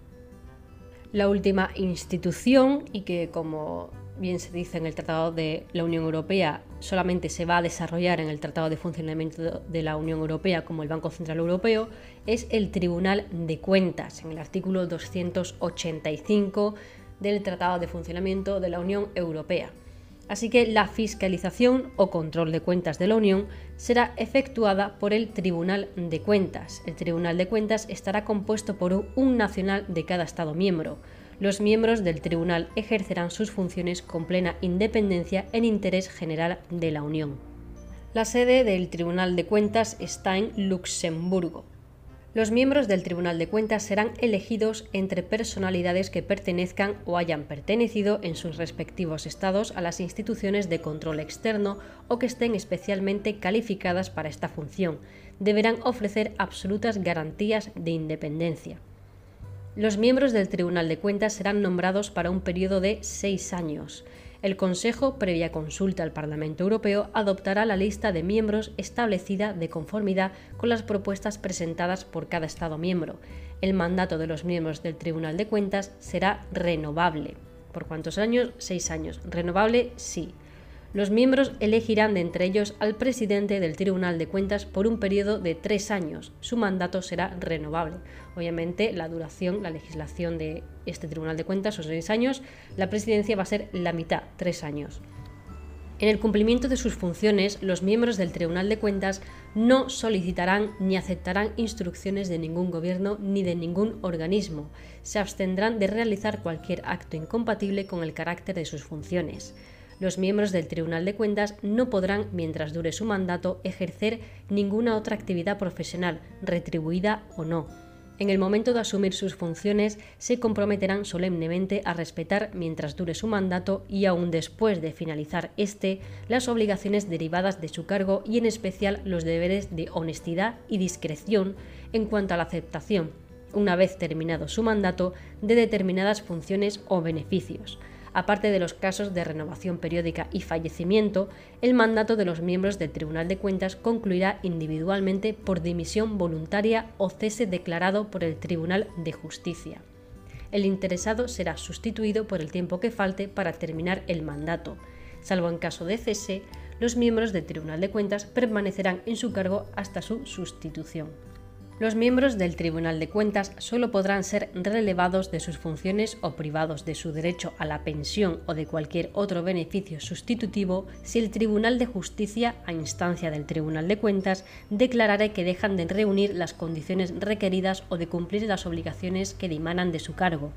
La última institución, y que como bien se dice en el Tratado de la Unión Europea, solamente se va a desarrollar en el Tratado de Funcionamiento de la Unión Europea como el Banco Central Europeo, es el Tribunal de Cuentas, en el artículo 285 del Tratado de Funcionamiento de la Unión Europea. Así que la fiscalización o control de cuentas de la Unión será efectuada por el Tribunal de Cuentas. El Tribunal de Cuentas estará compuesto por un nacional de cada Estado miembro los miembros del tribunal ejercerán sus funciones con plena independencia en interés general de la Unión. La sede del Tribunal de Cuentas está en Luxemburgo. Los miembros del Tribunal de Cuentas serán elegidos entre personalidades que pertenezcan o hayan pertenecido en sus respectivos estados a las instituciones de control externo o que estén especialmente calificadas para esta función. Deberán ofrecer absolutas garantías de independencia. Los miembros del Tribunal de Cuentas serán nombrados para un periodo de seis años. El Consejo, previa consulta al Parlamento Europeo, adoptará la lista de miembros establecida de conformidad con las propuestas presentadas por cada Estado miembro. El mandato de los miembros del Tribunal de Cuentas será renovable. ¿Por cuántos años? Seis años. ¿Renovable? Sí. Los miembros elegirán de entre ellos al presidente del Tribunal de Cuentas por un periodo de tres años. Su mandato será renovable. Obviamente, la duración, la legislación de este Tribunal de Cuentas son seis años. La presidencia va a ser la mitad, tres años. En el cumplimiento de sus funciones, los miembros del Tribunal de Cuentas no solicitarán ni aceptarán instrucciones de ningún gobierno ni de ningún organismo. Se abstendrán de realizar cualquier acto incompatible con el carácter de sus funciones los miembros del Tribunal de Cuentas no podrán, mientras dure su mandato, ejercer ninguna otra actividad profesional, retribuida o no. En el momento de asumir sus funciones, se comprometerán solemnemente a respetar, mientras dure su mandato y aún después de finalizar este, las obligaciones derivadas de su cargo y en especial los deberes de honestidad y discreción en cuanto a la aceptación, una vez terminado su mandato, de determinadas funciones o beneficios aparte de los casos de renovación periódica y fallecimiento, el mandato de los miembros del Tribunal de Cuentas concluirá individualmente por dimisión voluntaria o cese declarado por el Tribunal de Justicia. el interesado será sustituido por el tiempo que falte para terminar el mandato. Salvo en caso de cese, los miembros del Tribunal de Cuentas permanecerán en su cargo hasta su sustitución. Los miembros del Tribunal de Cuentas solo podrán ser relevados de sus funciones o privados de su derecho a la pensión o de cualquier otro beneficio sustitutivo si el Tribunal de Justicia, a instancia del Tribunal de Cuentas, declarare que dejan de reunir las condiciones requeridas o de cumplir las obligaciones que dimanan de su cargo.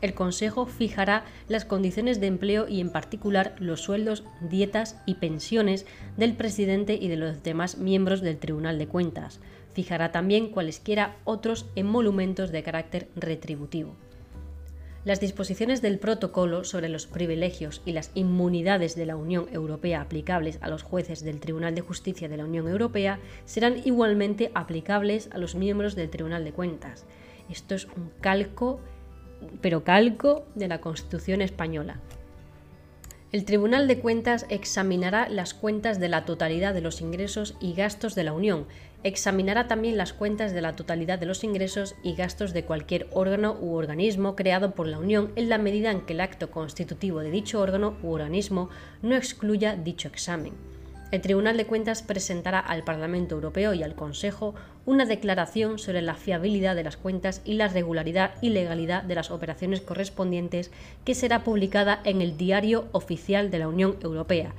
El Consejo fijará las condiciones de empleo y en particular los sueldos, dietas y pensiones del presidente y de los demás miembros del Tribunal de Cuentas Fijará también cualesquiera otros emolumentos de carácter retributivo. Las disposiciones del protocolo sobre los privilegios y las inmunidades de la Unión Europea aplicables a los jueces del Tribunal de Justicia de la Unión Europea serán igualmente aplicables a los miembros del Tribunal de Cuentas. Esto es un calco, pero calco de la Constitución española. El Tribunal de Cuentas examinará las cuentas de la totalidad de los ingresos y gastos de la Unión, examinará también las cuentas de la totalidad de los ingresos y gastos de cualquier órgano u organismo creado por la Unión en la medida en que el acto constitutivo de dicho órgano u organismo no excluya dicho examen. El Tribunal de Cuentas presentará al Parlamento Europeo y al Consejo una declaración sobre la fiabilidad de las cuentas y la regularidad y legalidad de las operaciones correspondientes que será publicada en el Diario Oficial de la Unión Europea,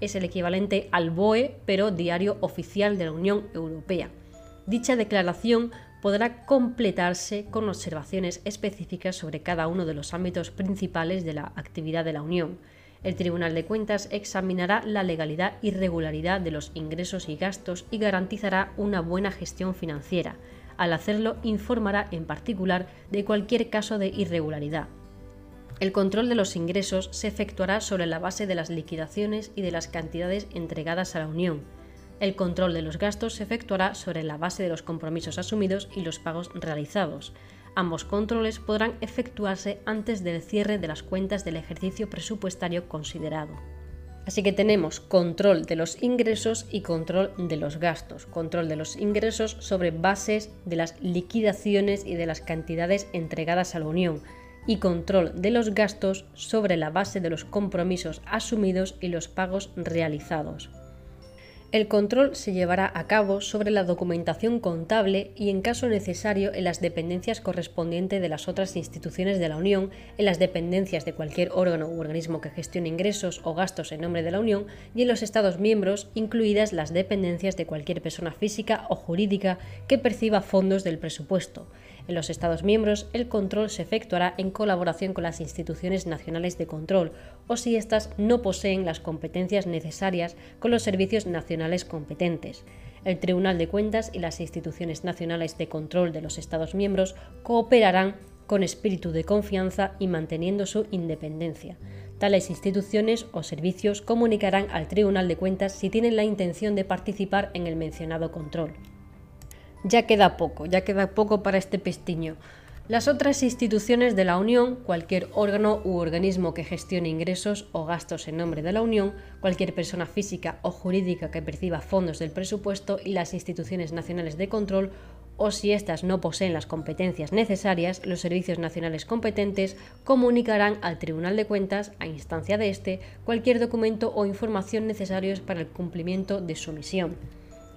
es el equivalente al BOE, pero Diario Oficial de la Unión Europea. Dicha declaración podrá completarse con observaciones específicas sobre cada uno de los ámbitos principales de la actividad de la Unión. El Tribunal de Cuentas examinará la legalidad y regularidad de los ingresos y gastos y garantizará una buena gestión financiera. Al hacerlo, informará en particular de cualquier caso de irregularidad. El control de los ingresos se efectuará sobre la base de las liquidaciones y de las cantidades entregadas a la Unión. El control de los gastos se efectuará sobre la base de los compromisos asumidos y los pagos realizados. Ambos controles podrán efectuarse antes del cierre de las cuentas del ejercicio presupuestario considerado. Así que tenemos control de los ingresos y control de los gastos. Control de los ingresos sobre bases de las liquidaciones y de las cantidades entregadas a la Unión y control de los gastos sobre la base de los compromisos asumidos y los pagos realizados. El control se llevará a cabo sobre la documentación contable y, en caso necesario, en las dependencias correspondientes de las otras instituciones de la Unión, en las dependencias de cualquier órgano u organismo que gestione ingresos o gastos en nombre de la Unión y en los Estados miembros, incluidas las dependencias de cualquier persona física o jurídica que perciba fondos del presupuesto en los Estados miembros, el control se efectuará en colaboración con las instituciones nacionales de control o si éstas no poseen las competencias necesarias con los servicios nacionales competentes. El Tribunal de Cuentas y las instituciones nacionales de control de los Estados miembros cooperarán con espíritu de confianza y manteniendo su independencia. Tales instituciones o servicios comunicarán al Tribunal de Cuentas si tienen la intención de participar en el mencionado control ya queda poco, ya queda poco para este pestiño. Las otras instituciones de la Unión, cualquier órgano u organismo que gestione ingresos o gastos en nombre de la Unión, cualquier persona física o jurídica que perciba fondos del presupuesto y las instituciones nacionales de control, o si éstas no poseen las competencias necesarias, los servicios nacionales competentes comunicarán al Tribunal de Cuentas, a instancia de éste, cualquier documento o información necesarios para el cumplimiento de su misión.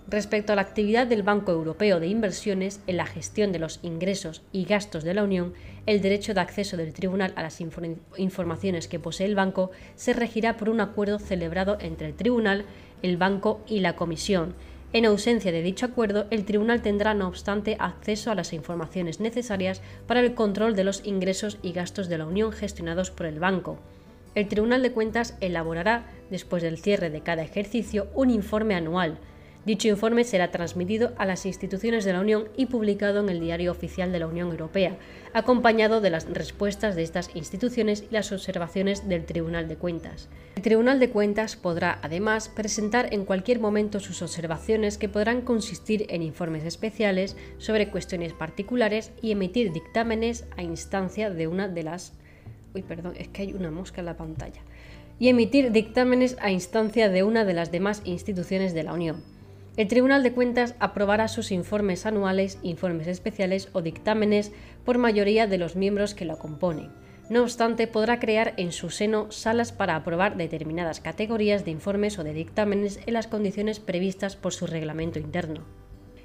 Respecto a la actividad del Banco Europeo de Inversiones en la gestión de los ingresos y gastos de la Unión, el derecho de acceso del Tribunal a las informaciones que posee el banco se regirá por un acuerdo celebrado entre el Tribunal, el Banco y la Comisión. En ausencia de dicho acuerdo, el Tribunal tendrá, no obstante, acceso a las informaciones necesarias para el control de los ingresos y gastos de la Unión gestionados por el banco. El Tribunal de Cuentas elaborará, después del cierre de cada ejercicio, un informe anual, Dicho informe será transmitido a las instituciones de la Unión y publicado en el Diario Oficial de la Unión Europea, acompañado de las respuestas de estas instituciones y las observaciones del Tribunal de Cuentas. El Tribunal de Cuentas podrá, además, presentar en cualquier momento sus observaciones que podrán consistir en informes especiales sobre cuestiones particulares y emitir dictámenes a instancia de una de las... Uy, perdón, es que hay una mosca en la pantalla. Y emitir dictámenes a instancia de una de las demás instituciones de la Unión. El Tribunal de Cuentas aprobará sus informes anuales, informes especiales o dictámenes por mayoría de los miembros que lo componen. No obstante, podrá crear en su seno salas para aprobar determinadas categorías de informes o de dictámenes en las condiciones previstas por su reglamento interno.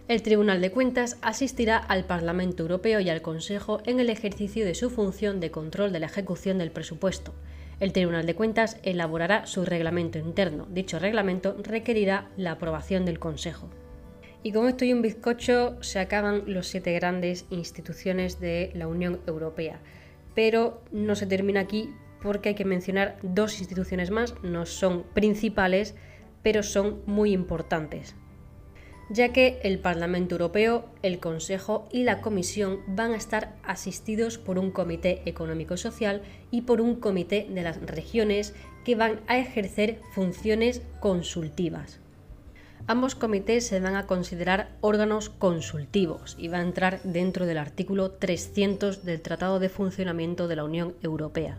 El Tribunal de Cuentas asistirá al Parlamento Europeo y al Consejo en el ejercicio de su función de control de la ejecución del presupuesto. El Tribunal de Cuentas elaborará su reglamento interno. Dicho reglamento requerirá la aprobación del Consejo. Y como esto y un bizcocho, se acaban los siete grandes instituciones de la Unión Europea pero no se termina aquí porque hay que mencionar dos instituciones más, no son principales, pero son muy importantes, ya que el Parlamento Europeo, el Consejo y la Comisión van a estar asistidos por un Comité Económico-Social y por un Comité de las Regiones que van a ejercer funciones consultivas. Ambos comités se van a considerar órganos consultivos y va a entrar dentro del artículo 300 del Tratado de Funcionamiento de la Unión Europea.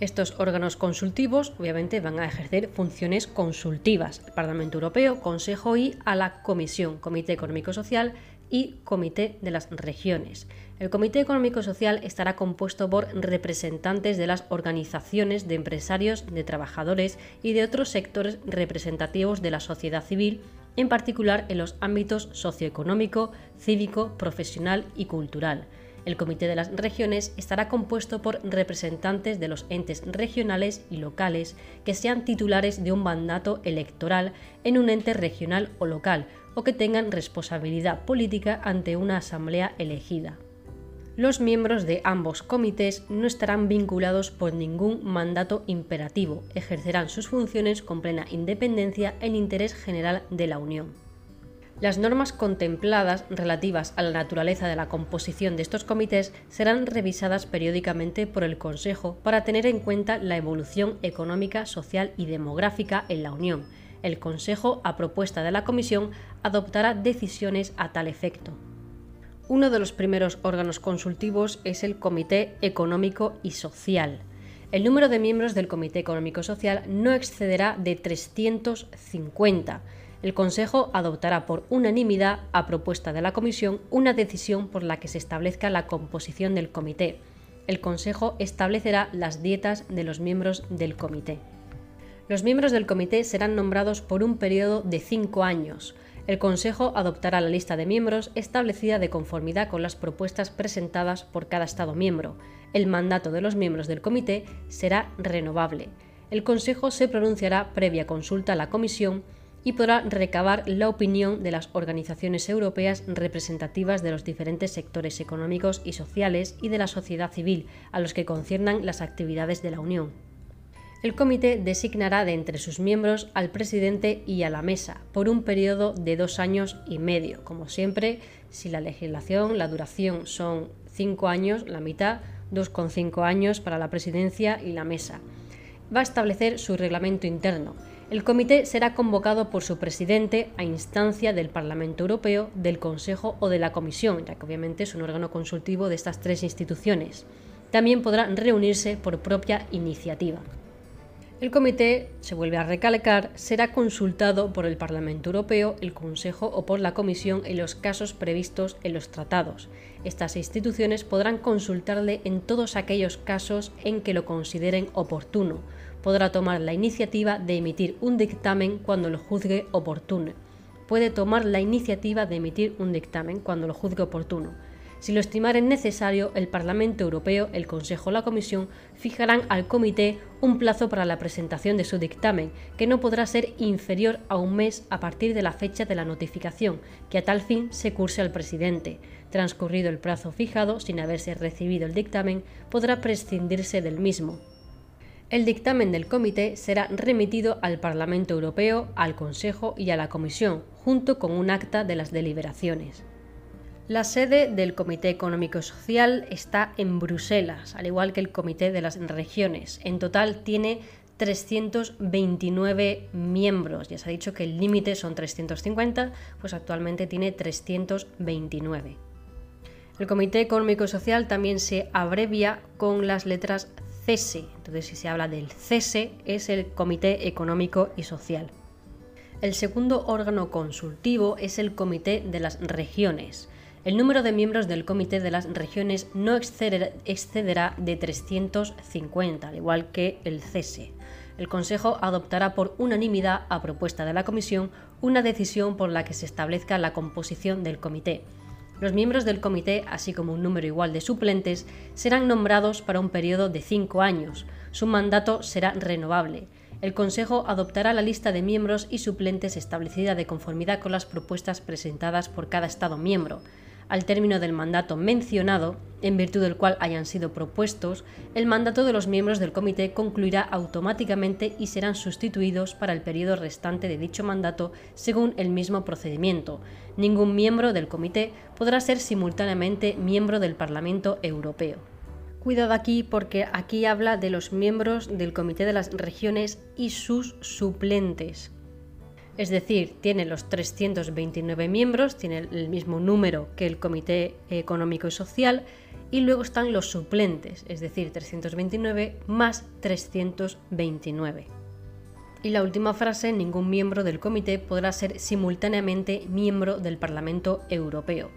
Estos órganos consultivos obviamente van a ejercer funciones consultivas al Parlamento Europeo, Consejo y a la Comisión, Comité Económico Social y Comité de las Regiones. El Comité Económico Social estará compuesto por representantes de las organizaciones de empresarios, de trabajadores y de otros sectores representativos de la sociedad civil, en particular en los ámbitos socioeconómico, cívico, profesional y cultural. El Comité de las Regiones estará compuesto por representantes de los entes regionales y locales que sean titulares de un mandato electoral en un ente regional o local o que tengan responsabilidad política ante una asamblea elegida. Los miembros de ambos comités no estarán vinculados por ningún mandato imperativo, ejercerán sus funciones con plena independencia en interés general de la Unión. Las normas contempladas relativas a la naturaleza de la composición de estos comités serán revisadas periódicamente por el Consejo para tener en cuenta la evolución económica, social y demográfica en la Unión. El Consejo, a propuesta de la Comisión, adoptará decisiones a tal efecto. Uno de los primeros órganos consultivos es el Comité Económico y Social. El número de miembros del Comité Económico Social no excederá de 350. El Consejo adoptará por unanimidad, a propuesta de la Comisión, una decisión por la que se establezca la composición del comité. El Consejo establecerá las dietas de los miembros del comité. Los miembros del comité serán nombrados por un periodo de cinco años. El Consejo adoptará la lista de miembros establecida de conformidad con las propuestas presentadas por cada Estado miembro. El mandato de los miembros del Comité será renovable. El Consejo se pronunciará previa consulta a la Comisión y podrá recabar la opinión de las organizaciones europeas representativas de los diferentes sectores económicos y sociales y de la sociedad civil a los que conciernan las actividades de la Unión el comité designará de entre sus miembros al presidente y a la mesa por un periodo de dos años y medio. Como siempre, si la legislación, la duración son cinco años, la mitad, dos con cinco años para la presidencia y la mesa. Va a establecer su reglamento interno. El comité será convocado por su presidente a instancia del Parlamento Europeo, del Consejo o de la Comisión, ya que obviamente es un órgano consultivo de estas tres instituciones. También podrá reunirse por propia iniciativa. El comité, se vuelve a recalcar, será consultado por el Parlamento Europeo, el Consejo o por la Comisión en los casos previstos en los tratados. Estas instituciones podrán consultarle en todos aquellos casos en que lo consideren oportuno. Podrá tomar la iniciativa de emitir un dictamen cuando lo juzgue oportuno. Puede tomar la iniciativa de emitir un dictamen cuando lo juzgue oportuno si lo estimaren necesario, el Parlamento Europeo, el Consejo o la Comisión fijarán al Comité un plazo para la presentación de su dictamen, que no podrá ser inferior a un mes a partir de la fecha de la notificación, que a tal fin se curse al presidente. Transcurrido el plazo fijado, sin haberse recibido el dictamen, podrá prescindirse del mismo. El dictamen del comité será remitido al Parlamento Europeo, al Consejo y a la Comisión, junto con un acta de las deliberaciones. La sede del Comité Económico y Social está en Bruselas, al igual que el Comité de las Regiones. En total tiene 329 miembros. Ya se ha dicho que el límite son 350, pues actualmente tiene 329. El Comité Económico y Social también se abrevia con las letras CESE. Entonces, si se habla del CESE, es el Comité Económico y Social. El segundo órgano consultivo es el Comité de las Regiones. El número de miembros del Comité de las Regiones no excederá de 350, al igual que el CESE. El Consejo adoptará por unanimidad, a propuesta de la Comisión, una decisión por la que se establezca la composición del comité. Los miembros del comité, así como un número igual de suplentes, serán nombrados para un periodo de cinco años. Su mandato será renovable. El Consejo adoptará la lista de miembros y suplentes establecida de conformidad con las propuestas presentadas por cada Estado miembro al término del mandato mencionado, en virtud del cual hayan sido propuestos, el mandato de los miembros del comité concluirá automáticamente y serán sustituidos para el periodo restante de dicho mandato según el mismo procedimiento. Ningún miembro del comité podrá ser simultáneamente miembro del Parlamento Europeo. Cuidado aquí porque aquí habla de los miembros del Comité de las Regiones y sus suplentes. Es decir, tiene los 329 miembros, tiene el mismo número que el Comité Económico y Social, y luego están los suplentes, es decir, 329 más 329. Y la última frase, ningún miembro del comité podrá ser simultáneamente miembro del Parlamento Europeo.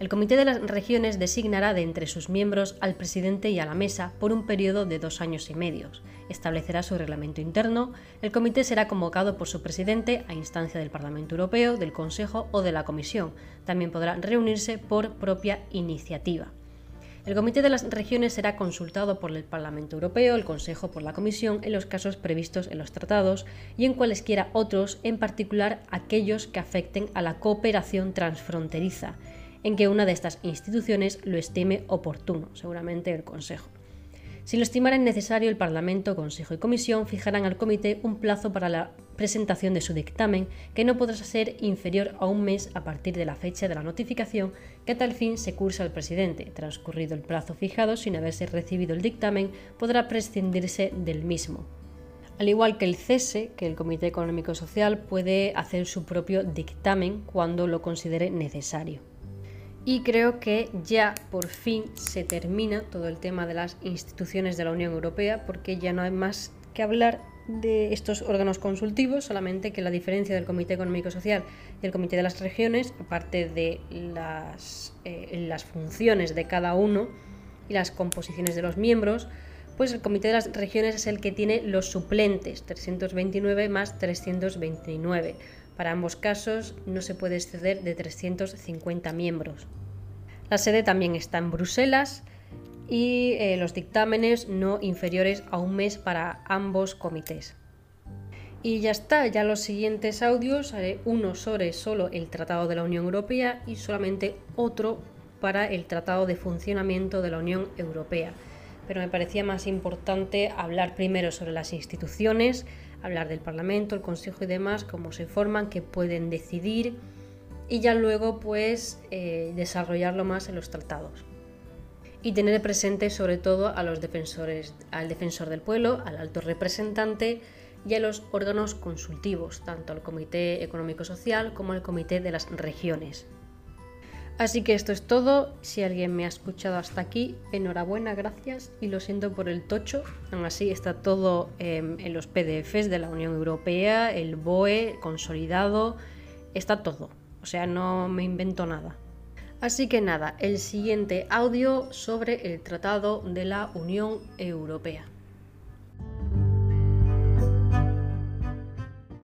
El Comité de las Regiones designará de entre sus miembros al presidente y a la mesa por un periodo de dos años y medio. Establecerá su reglamento interno. El comité será convocado por su presidente a instancia del Parlamento Europeo, del Consejo o de la Comisión. También podrá reunirse por propia iniciativa. El Comité de las Regiones será consultado por el Parlamento Europeo, el Consejo por la Comisión en los casos previstos en los tratados y en cualesquiera otros, en particular aquellos que afecten a la cooperación transfronteriza en que una de estas instituciones lo estime oportuno, seguramente el Consejo. Si lo estimaran necesario, el Parlamento, Consejo y Comisión fijarán al Comité un plazo para la presentación de su dictamen que no podrá ser inferior a un mes a partir de la fecha de la notificación que a tal fin se cursa al presidente. Transcurrido el plazo fijado sin haberse recibido el dictamen, podrá prescindirse del mismo. Al igual que el CESE, que el Comité Económico Social puede hacer su propio dictamen cuando lo considere necesario. Y creo que ya por fin se termina todo el tema de las instituciones de la Unión Europea porque ya no hay más que hablar de estos órganos consultivos, solamente que la diferencia del Comité Económico Social y el Comité de las Regiones, aparte de las, eh, las funciones de cada uno y las composiciones de los miembros, pues el Comité de las Regiones es el que tiene los suplentes, 329 más 329 para ambos casos no se puede exceder de 350 miembros. La sede también está en Bruselas y eh, los dictámenes no inferiores a un mes para ambos comités. Y ya está, ya los siguientes audios haré uno sobre solo el Tratado de la Unión Europea y solamente otro para el Tratado de Funcionamiento de la Unión Europea. Pero me parecía más importante hablar primero sobre las instituciones, hablar del Parlamento, el Consejo y demás, cómo se forman, qué pueden decidir y ya luego pues eh, desarrollarlo más en los tratados. Y tener presente sobre todo a los defensores, al defensor del pueblo, al alto representante y a los órganos consultivos, tanto al Comité Económico Social como al Comité de las Regiones. Así que esto es todo. Si alguien me ha escuchado hasta aquí, enhorabuena, gracias y lo siento por el tocho. Aún así está todo em, en los PDFs de la Unión Europea, el BOE consolidado, está todo. O sea, no me invento nada. Así que nada, el siguiente audio sobre el Tratado de la Unión Europea.